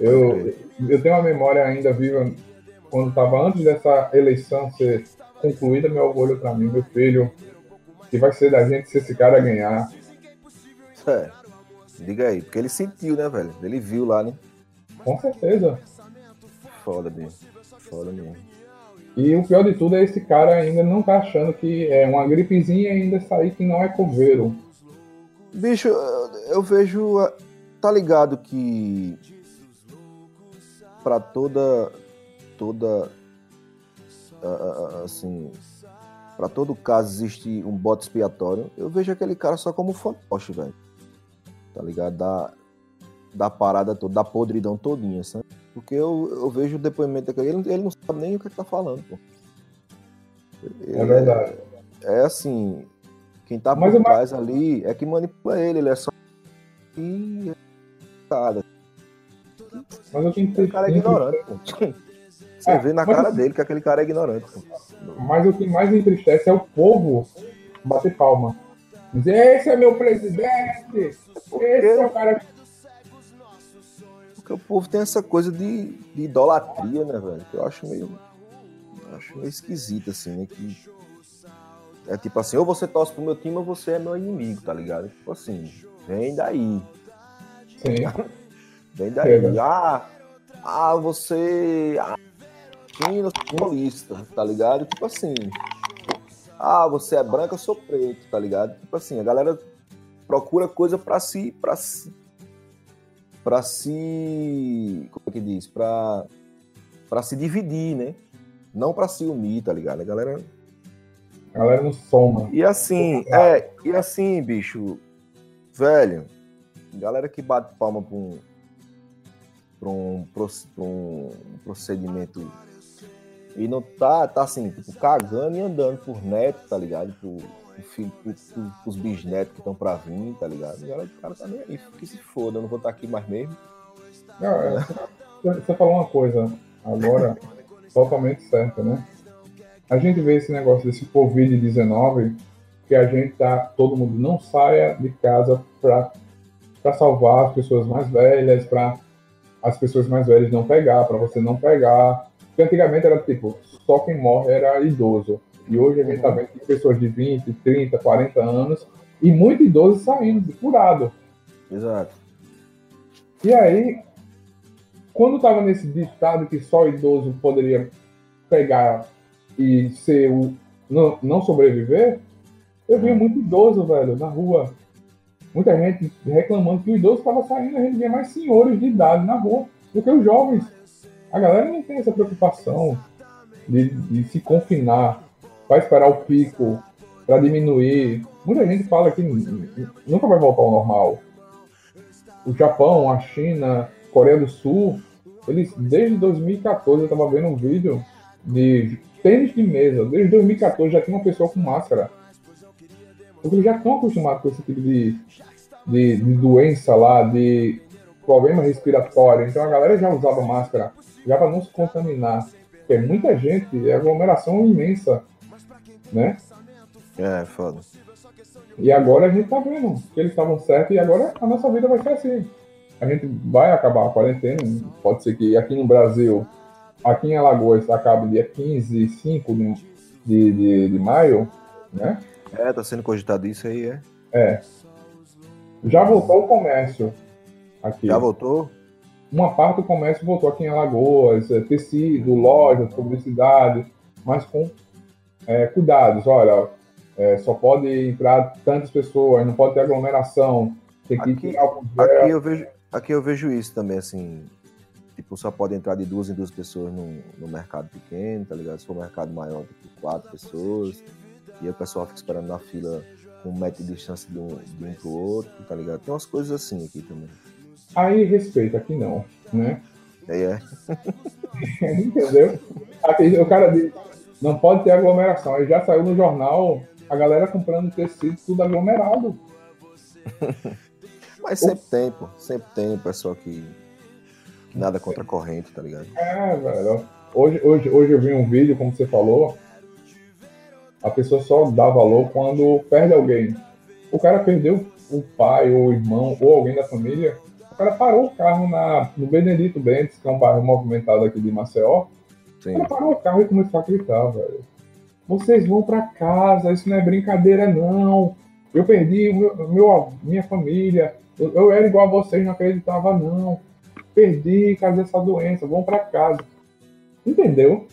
Eu, eu tenho uma memória ainda viva quando estava antes dessa eleição ser concluída, meu olhou para mim, meu filho, que vai ser da gente se esse cara ganhar. É. Diga aí, porque ele sentiu, né, velho? Ele viu lá, né? Com certeza. Foda mesmo. Foda mesmo. E o pior de tudo é esse cara ainda não tá achando que é uma gripezinha e ainda sair que não é coveiro. Bicho, eu, eu vejo. ah, Tá ligado que. Pra toda. Toda. Assim. Pra todo caso existe um bote expiatório. Eu vejo aquele cara só como fantoche, velho. Tá ligado? Da, da parada toda, da podridão todinha, sabe? Porque eu, eu vejo o depoimento daquele. Ele, ele não sabe nem o que, é que tá falando, pô. É Ele verdade. é assim, quem tá por Mas o ma- trás ali é que manipula ele, ele é só. E é Mas eu tenho que aquele cara é ignorante, pô. Você É, vê na mas cara assim- dele que aquele cara é ignorante. Mas o que mais me entristece é o povo bater palma. Dizer, esse é meu presidente! Esse é o cara que Porque Porque o povo tem essa coisa de, de idolatria, né, velho? Que eu acho meio. eu acho meio esquisito, assim, né? Que é tipo assim, ou você torce pro meu time ou você é meu inimigo, tá ligado? Tipo assim, vem daí. Sim. Vem daí. É, ah, ah, você. Ah, China, paulista, tá ligado? Tipo assim. Ah, você é branco, eu sou preto, tá ligado? Tipo assim, a galera procura coisa pra si. Pra si para se. Como é que diz? Pra, pra se dividir, né? Não pra se unir, tá ligado? A galera. A galera não soma. E assim, é, e assim, bicho, velho, galera que bate palma pra um, pra um, pra um procedimento e não tá, tá assim, tipo, cagando e andando por neto, tá ligado? Por, por filho, por, por, pros bisnetos que estão pra vir, tá ligado? E galera, o cara tá nem aí, que se foda, eu não vou estar aqui mais mesmo. Não, é, você falou uma coisa agora totalmente certa, né? A gente vê esse negócio desse Covid-19, que a gente tá, todo mundo não saia de casa para salvar as pessoas mais velhas, para as pessoas mais velhas não pegar, para você não pegar. Porque antigamente era tipo, só quem morre era idoso. E hoje a gente está vendo que pessoas de 20, 30, 40 anos e muito idoso saindo, curado. Exato. E aí, quando estava nesse ditado que só idoso poderia pegar e ser o não, não sobreviver, eu via muito idoso, velho, na rua. Muita gente reclamando que o idoso estava saindo, a gente via mais senhores de idade na rua do que os jovens. A galera não tem essa preocupação de, de se confinar, vai esperar o pico para diminuir. Muita gente fala que nunca vai voltar ao normal. O Japão, a China, Coreia do Sul, eles desde 2014 eu estava vendo um vídeo de tênis de mesa. Desde 2014 já tinha uma pessoa com máscara. Porque eles já estão acostumados com esse tipo de, de, de doença lá, de problema respiratório. Então a galera já usava máscara já para não se contaminar. Porque muita gente, é aglomeração imensa, né? É, foda. E agora a gente tá vendo que eles estavam certos e agora a nossa vida vai ser assim. A gente vai acabar a quarentena, pode ser que aqui no Brasil, aqui em Alagoas, acabe dia 15, 5 de, de, de, de maio, né? É, tá sendo cogitado isso aí, é? É. Já voltou o comércio aqui. Já voltou? uma parte do comércio voltou aqui em Alagoas, é, tecido, lojas, publicidade, mas com é, cuidados. Olha, é, só pode entrar tantas pessoas, não pode ter aglomeração, tem que aqui, tirar o aqui eu vejo Aqui eu vejo isso também, assim, tipo, só pode entrar de duas em duas pessoas no, no mercado pequeno, tá ligado? Se for um mercado maior, tipo, quatro pessoas, e aí o pessoal fica esperando na fila com um metro de distância de um, de um pro outro, tá ligado? Tem umas coisas assim aqui também. Aí respeita, aqui não, né? É, é. Entendeu? O cara diz, não pode ter aglomeração. Aí já saiu no jornal a galera comprando tecido tudo aglomerado. Mas sempre tem, pô. Sempre tem pessoal que nada contra a corrente, tá ligado? É, velho. Hoje, hoje, hoje eu vi um vídeo, como você falou, a pessoa só dá valor quando perde alguém. O cara perdeu o pai, ou o irmão, ou alguém da família, o cara parou o carro na, no Benedito Bentes, que é um bairro movimentado aqui de Maceió. Sim. O cara parou o carro e começou a gritar, velho. Vocês vão para casa, isso não é brincadeira, não. Eu perdi meu, meu minha família. Eu, eu, era igual a vocês, não acreditava, não. Perdi, causa dessa doença, vão para casa. Entendeu?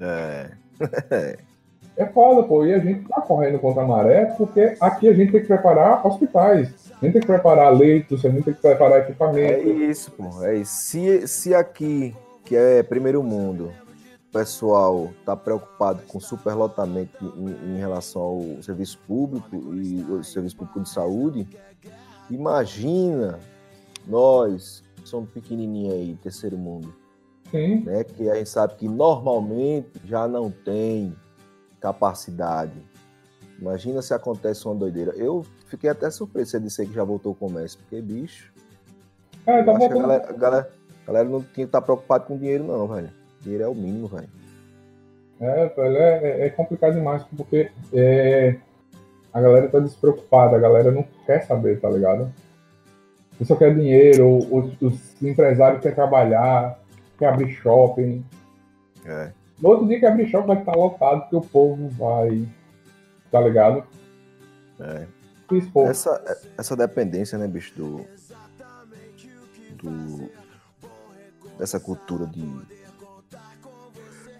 É. é foda, pô. E a gente tá correndo contra a maré, porque aqui a gente tem que preparar hospitais. A gente tem que preparar leitos, a gente tem que preparar equipamento. É isso, pô. É isso. Se, se aqui, que é primeiro mundo, o pessoal está preocupado com superlotamento em, em, relação ao serviço público e o serviço público de saúde, imagina nós, que somos pequenininhos aí, terceiro mundo. Sim. Né, que a gente sabe que normalmente já não tem capacidade. Imagina se acontece uma doideira. Eu fiquei até surpreso você disser que já voltou o comércio, porque, bicho. É, tá acho que a galera, a galera, a galera não tinha que estar tá preocupada com dinheiro, não, velho. Dinheiro é o mínimo, velho. É, velho, é, é complicado demais, porque é, a galera tá despreocupada, a galera não quer saber, tá ligado? O pessoal quer dinheiro, os, os empresários querem trabalhar, quer abrir shopping. É. No outro dia que abrir shopping vai estar lotado, porque o povo vai. Tá ligado? É. Essa, essa dependência, né, bicho, do. do dessa cultura de.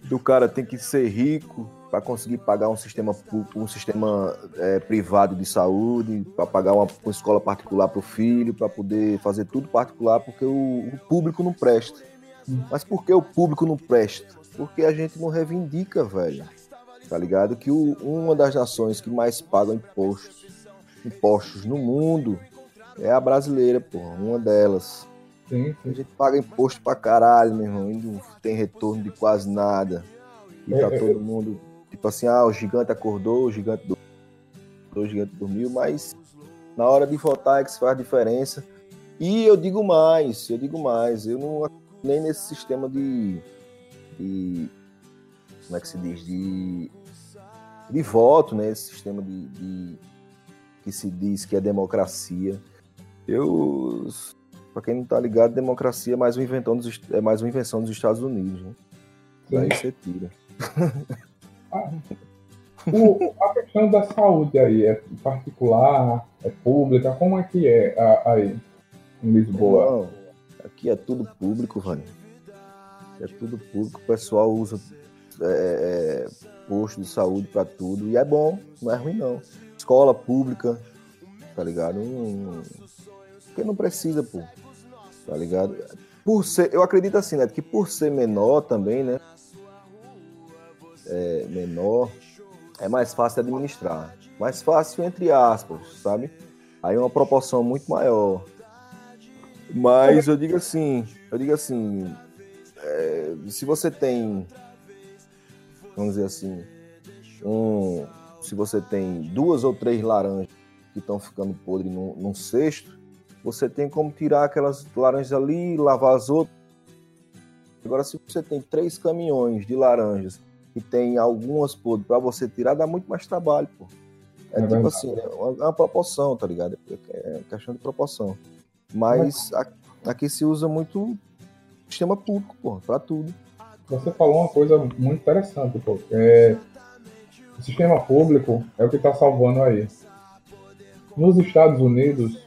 Do cara tem que ser rico para conseguir pagar um sistema público, um sistema é, privado de saúde, para pagar uma, uma, escola particular para o filho, para poder fazer tudo particular, porque o, o público não presta. Mas por que o público não presta? Porque a gente não reivindica, velho. Tá ligado? Que o, uma das nações que mais pagam impostos, impostos no mundo é a brasileira, porra. Uma delas. Sim, sim. A gente paga imposto pra caralho, meu irmão. E não tem retorno de quase nada. E tá É, é, todo mundo, tipo assim, ah, o gigante acordou, o gigante dormiu, o gigante dormiu, mas na hora de votar é que se faz diferença. E eu digo mais, eu digo mais, eu não nem nesse sistema de, de como é que se diz, de, de voto, né? Esse sistema de, de que se diz que é democracia. Eu, para quem não tá ligado, democracia é mais uma invenção dos, é mais uma invenção dos Estados Unidos, né? Daí você tira. O- a questão da saúde aí é particular, é pública, como é que é aí em Lisboa? Não, aqui é tudo público, velho. É tudo público, o pessoal usa é, é, posto de saúde para tudo. E é bom, não é ruim não. Escola pública, tá ligado? Porque não precisa, pô. Tá ligado? Por ser, eu acredito assim, né? Que por ser menor também, né? É, menor, é mais fácil administrar. Mais fácil, entre aspas, sabe? Aí uma proporção muito maior. Mas eu digo assim, eu digo assim, é, se você tem, vamos dizer assim, um, se você tem duas ou três laranjas que estão ficando podres num, num cesto, você tem como tirar aquelas laranjas ali, lavar as outras. Agora, se você tem três caminhões de laranjas e tem algumas podres para você tirar, dá muito mais trabalho, pô. É, É tipo verdade. assim, é uma, é uma proporção, tá ligado? É questão de proporção. Mas aqui se usa muito sistema público, pô, pra tudo. Você falou uma coisa muito interessante, pô. É, o sistema público é o que está salvando aí. Nos Estados Unidos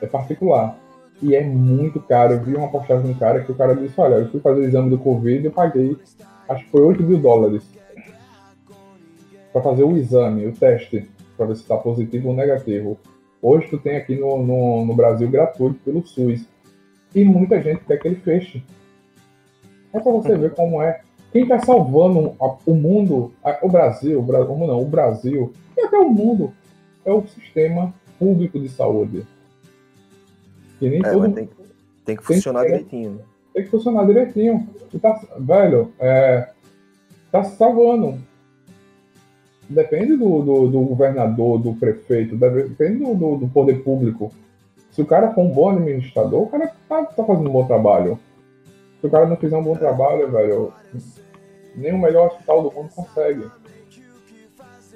é particular e é muito caro. Eu vi uma postagem de um cara que o cara disse: Olha, eu fui fazer o exame do Covid e eu paguei, acho que foi 8 mil dólares para fazer o exame, o teste, para ver se está positivo ou negativo. Hoje tu tem aqui no, no, no Brasil gratuito pelo SUS. E muita gente quer que ele feche. É para você ver como é. Quem está salvando a- o mundo, o Brasil, o Bra- como não, o Brasil, e até o mundo, é o sistema público de saúde. E nem É, todo mas tem, tem que funcionar que- direitinho. né? tem que funcionar direitinho. E tá, velho, é, tá salvando. Depende do, do, do governador, do prefeito, depende do, do, do poder público. Se o cara for um bom administrador, o cara tá, tá fazendo um bom trabalho. Se o cara não fizer um bom trabalho, velho, nem o melhor hospital do mundo consegue.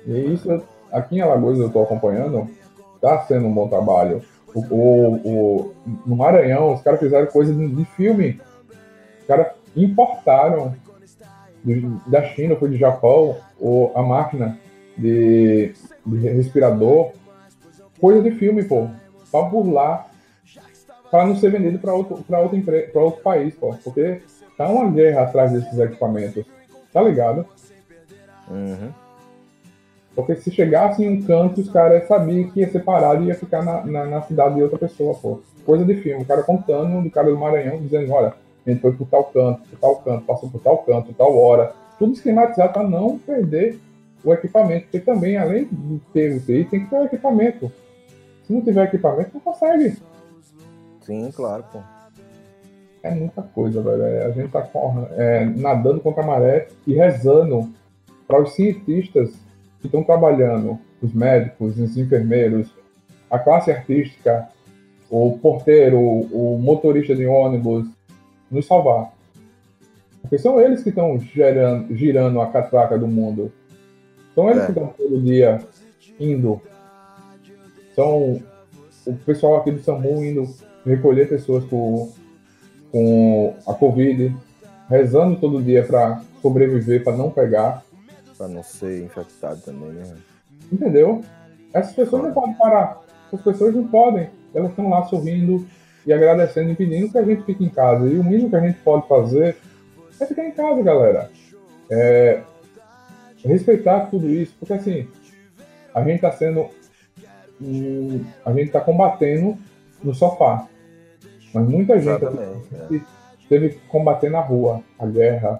E isso, aqui em Alagoas eu tô acompanhando, tá sendo um bom trabalho. O, o, o- no Maranhão, os caras fizeram coisa de, de filme. Os caras importaram da China, foi do Japão, o, a máquina de, de respirador. Coisa de filme, pô. Pra burlar. Pra não ser vendido pra outro, pra outro, empre- pra outro país, pô. Porque tá uma guerra atrás desses equipamentos. Tá ligado? Uhum. Porque se chegasse em um canto, os caras sabiam que ia ser parado e ia ficar na, na, na cidade de outra pessoa, pô. Coisa de filme. O cara contando do cara do Maranhão, dizendo, olha, a gente foi por tal canto, por tal canto, passou por tal canto, tal hora. Tudo esquematizado para não perder o equipamento. Porque também, além de ter o TI, tem que ter o equipamento. Se não tiver equipamento, não consegue. Sim, claro, pô. É muita coisa, velho. É, A gente tá é, nadando contra a maré e rezando para os cientistas que estão trabalhando, os médicos, os enfermeiros, a classe artística, o porteiro, o motorista de ônibus, nos salvar. Porque são eles que estão girando a catraca do mundo. São eles É. que estão todo dia indo. São o pessoal aqui do SAMU indo recolher pessoas com, com a Covid, rezando todo dia para sobreviver, para não pegar. Para não ser infectado também, né? Entendeu? Essas pessoas não podem parar. Essas pessoas não podem. Elas estão lá sorrindo e agradecendo e pedindo que a gente fique em casa. E o mínimo que a gente pode fazer é ficar em casa, galera. É, respeitar tudo isso, porque assim, a gente está sendo. a gente está combatendo no sofá. Mas muita gente é. teve que combater na rua a guerra,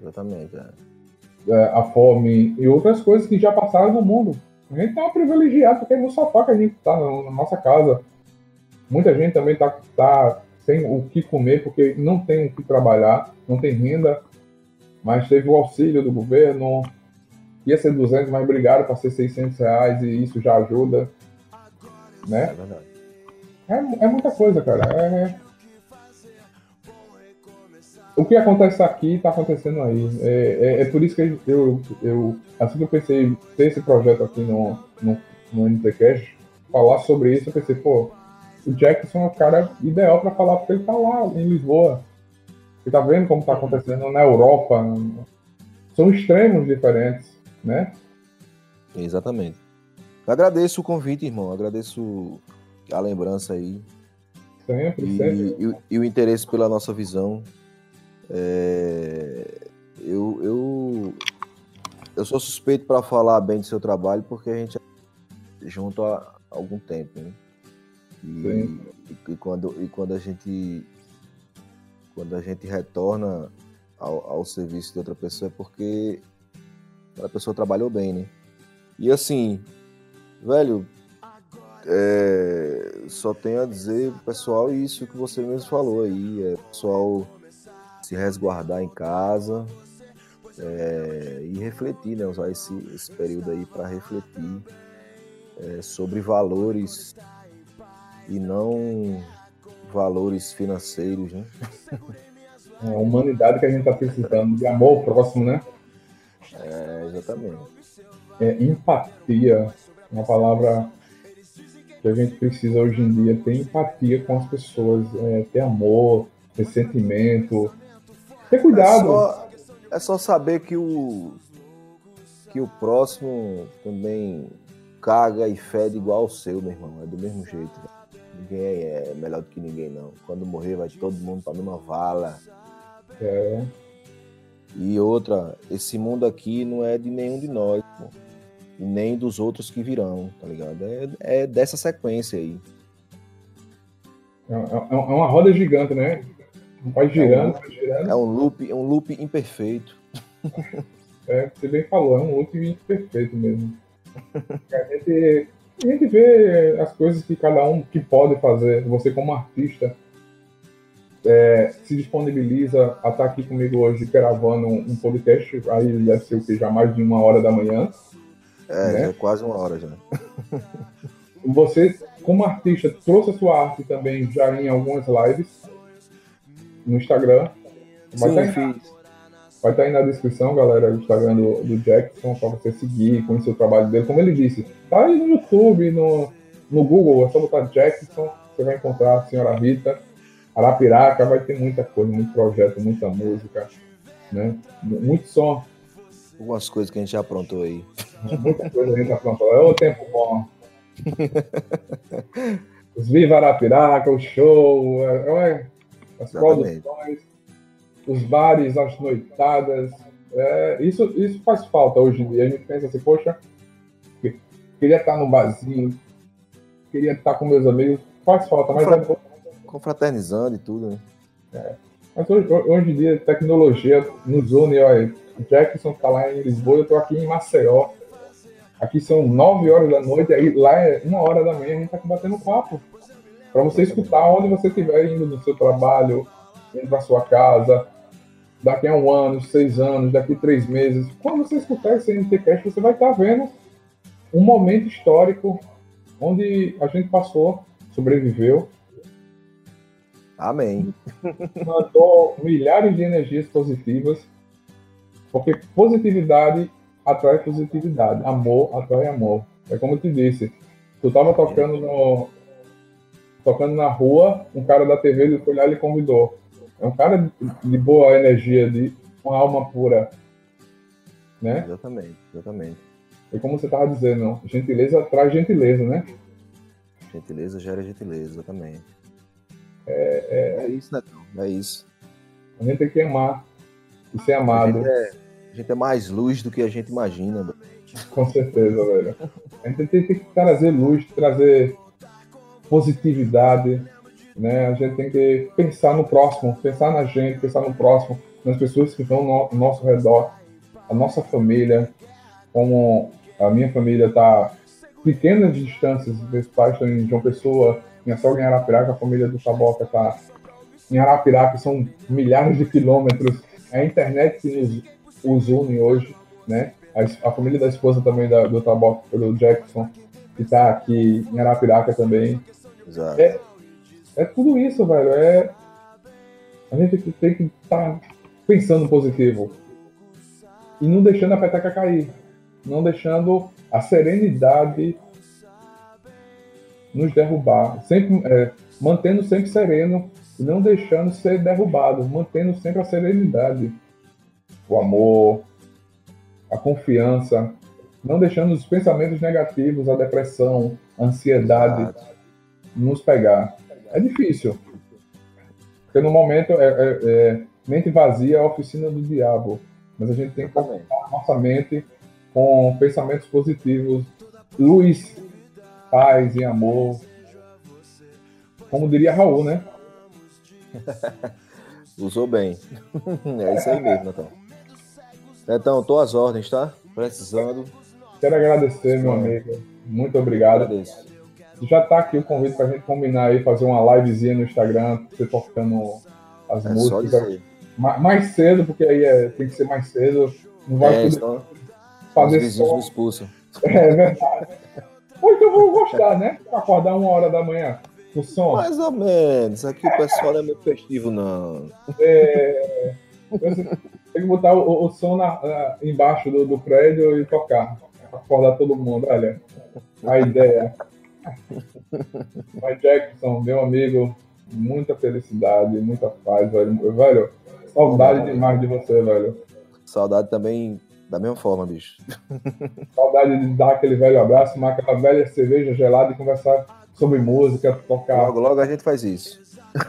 Exatamente, é. é, a fome e outras coisas que já passaram no mundo. A gente tá privilegiado porque é no sofá que a gente tá na, na nossa casa. Muita gente também tá, tá sem o que comer porque não tem o que trabalhar, não tem renda, mas teve o auxílio do governo, ia ser 200, mas brigaram para ser 600 reais e isso já ajuda, É né? verdade. É, é muita coisa, cara. É- O que acontece aqui está acontecendo aí. É, é- é por isso que eu, eu, assim que eu pensei ter esse projeto aqui no, no, no NTCast, falar sobre isso, eu pensei, pô, o Jackson é o cara ideal para falar, porque ele tá lá em Lisboa. Ele tá vendo como tá acontecendo na Europa. São extremos diferentes, né? Exatamente. Agradeço o convite, irmão. Agradeço a lembrança aí. Sempre, E, sempre. e o- e o interesse pela nossa visão. É, eu, eu, eu sou suspeito para falar bem do seu trabalho porque a gente é junto há algum tempo, né? E, e, e quando, e quando a gente quando a gente retorna ao, ao serviço de outra pessoa é porque a pessoa trabalhou bem, né? E assim, velho, é, só tenho a dizer, pessoal, isso que você mesmo falou aí, é pessoal se resguardar em casa é, e refletir, né? Usar esse, esse período aí para refletir é, sobre valores e não valores financeiros, né? É a humanidade que a gente tá precisando, de amor próximo, né? É, exatamente. é, empatia, uma palavra que a gente precisa hoje em dia, ter empatia com as pessoas, é, ter amor, ter sentimento, ter É cuidado. só, é só saber que o que o próximo também caga e fede igual o seu, meu irmão. É do mesmo jeito. Ninguém é melhor do que ninguém, não. Quando morrer, vai todo mundo pra mesma vala. É, E outra, esse mundo aqui não é de nenhum de nós, pô. E nem dos outros que virão, tá ligado? É, é dessa sequência aí. é, é- é uma roda gigante, né? Vai girando, vai girando. É um loop, é um loop imperfeito. É, você bem falou, é um último perfeito mesmo. A gente, a gente vê as coisas que cada um que pode fazer. Você como artista é, se disponibiliza a estar aqui comigo hoje gravando um, um podcast. Aí deve ser o que já mais de uma hora da manhã. É, Né? já é quase uma hora já. Você como artista trouxe a sua arte também já em algumas lives no Instagram. Vai Sim, estar fiz. Vai estar aí na descrição, galera, o Instagram do, do Jackson, para você seguir, conhecer o trabalho dele. Como ele disse, tá aí no YouTube, no, no Google, é só botar Jackson, você vai encontrar a Senhora Rita, Arapiraca, vai ter muita coisa, muito projeto, muita música, né? Mu- Muito som, Algumas coisas que a gente já aprontou aí. muita coisa a gente aprontou. É o tempo bom. Os Viva Arapiraca, o show, é, é, as Exatamente. produções, os bares, as noitadas. é, isso, isso faz falta hoje em dia. A gente pensa assim, poxa, que- queria estar no barzinho, queria estar com meus amigos. Faz falta, mas, é, Confraternizando e tudo, né? mas hoje, hoje em dia tecnologia nos une. Olha, Jackson está lá em Lisboa, eu estou aqui em Maceió. Aqui são 9 horas da noite, aí lá é uma hora da manhã, a gente está batendo papo. Para você escutar onde você estiver indo no seu trabalho, indo para sua casa, daqui a um ano, seis anos, daqui três meses. Quando você escutar esse NTCast, você vai estar vendo um momento histórico onde a gente passou, sobreviveu, Amém. mandou milhares de energias positivas, porque positividade atrai positividade, amor atrai amor. É como eu te disse, tu tava tocando no, tocando na rua, um cara da TV ele foi lá e lhe convidou. É um cara de boa energia, de uma alma pura. Né? Exatamente, exatamente. E como você estava dizendo, gentileza traz gentileza, né? Gentileza gera gentileza, exatamente. É, É isso, Netão. É isso. A gente tem que amar e ser A amado, gente, é, a gente é mais luz do que a gente imagina. bro. com certeza, velho. A gente tem, que trazer luz, trazer positividade, né? A gente tem que pensar no próximo, pensar na gente, pensar no próximo, nas pessoas que estão no, ao nosso redor, a nossa família, como a minha família está pequenas distâncias, meus pais estão em João Pessoa, minha sogra em Arapiraca, a família do Taboca está em Arapiraca, são milhares de quilômetros. É a internet que nos, os une hoje, né? A, a família da esposa também da, do Taboca, do Jackson, que está aqui em Arapiraca também. Exato. É, é tudo isso, velho. É, a gente tem que- estar pensando positivo. E não deixando a peteca cair. Não deixando a serenidade nos derrubar. Sempre, é, mantendo sempre sereno e não deixando ser derrubado. Mantendo sempre a serenidade. O amor, a confiança. Não deixando os pensamentos negativos, a depressão, a ansiedade Exato. nos pegar. É difícil. Porque no momento é, é- é mente vazia é a oficina do diabo. Mas a gente tem que ocupar nossa mente com pensamentos positivos, luz, paz e amor. Como diria Raul, né? Usou bem. é isso aí mesmo, Netão. Netão, tô às ordens, tá? Precisando. Quero agradecer, meu amigo. Muito obrigado. Agradeço. Já tá aqui o convite pra gente combinar aí, fazer uma livezinha no Instagram, você tocando as É só músicas. Mais cedo, porque aí é- tem que ser mais cedo. Não vai É, poder senão os fazer vizinhos som. me expulsam. É verdade. Ou então eu vou gostar, né? Acordar uma hora da manhã com som. Mais ou menos. Aqui o pessoal não é muito festivo, não. É, tem que botar o, o som na- na- embaixo do, do prédio e tocar. Acordar todo mundo, olha. A ideia. Mas Jackson, meu amigo, muita felicidade, muita paz, velho. Velho, saudade demais de você, velho. Saudade também da mesma forma, bicho. Saudade de dar aquele velho abraço, tomar aquela velha cerveja gelada e conversar sobre música, tocar, Logo, logo a gente faz isso.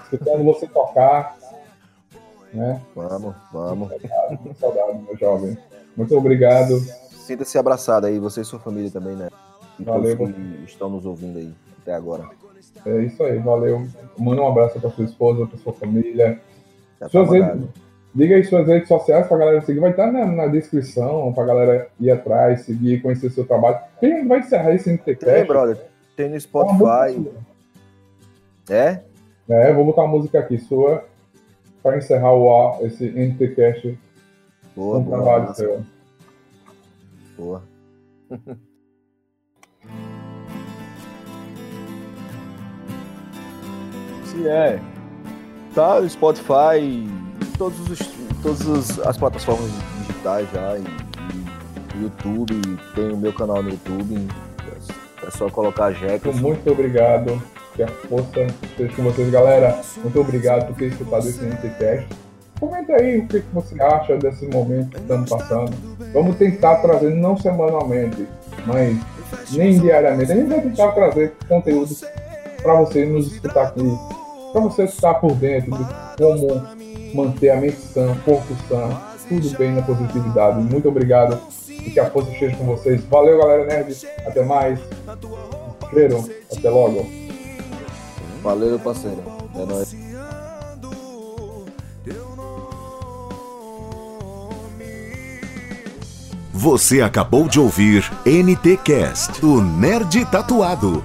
escutando você tocar. Né? Vamos, vamos. Muita saudade, meu jovem. Muito obrigado. Sinta-se abraçado aí, você e sua família também, né? E Valeu. todos que estão nos ouvindo aí até agora. É isso aí, valeu. Manda um abraço para sua esposa, para sua família. Tá redes, diga aí suas redes sociais para galera seguir. Vai estar na, na descrição para galera ir atrás, seguir, conhecer seu trabalho. Quem vai encerrar esse Tem, NTCast? brother. Tem no Spotify. É? É, vou botar uma música aqui sua para encerrar o ar, esse NTCast Boa, um boa. trabalho massa, seu. boa. Se é. Tá no Spotify, todos os, todas as plataformas digitais já, e, e YouTube, tem o meu canal no YouTube. É só colocar Então, Jackson. muito obrigado. Que a força esteja com vocês, galera. Muito obrigado por ter escutado esse NTCast. Comenta aí o que, que você acha desse momento que estamos passando. Vamos tentar trazer, não semanalmente, mas nem diariamente. A gente vai tentar trazer conteúdo para você nos escutar aqui. Para você estar por dentro de como manter a mente sã, corpo sã, tudo bem na positividade. Muito obrigado e que a força esteja com vocês. Valeu, galera nerd. Até mais. Cheiro. Até logo. Valeu, parceiro. É nóis. Você acabou de ouvir NT Cast do Nerd Tatuado.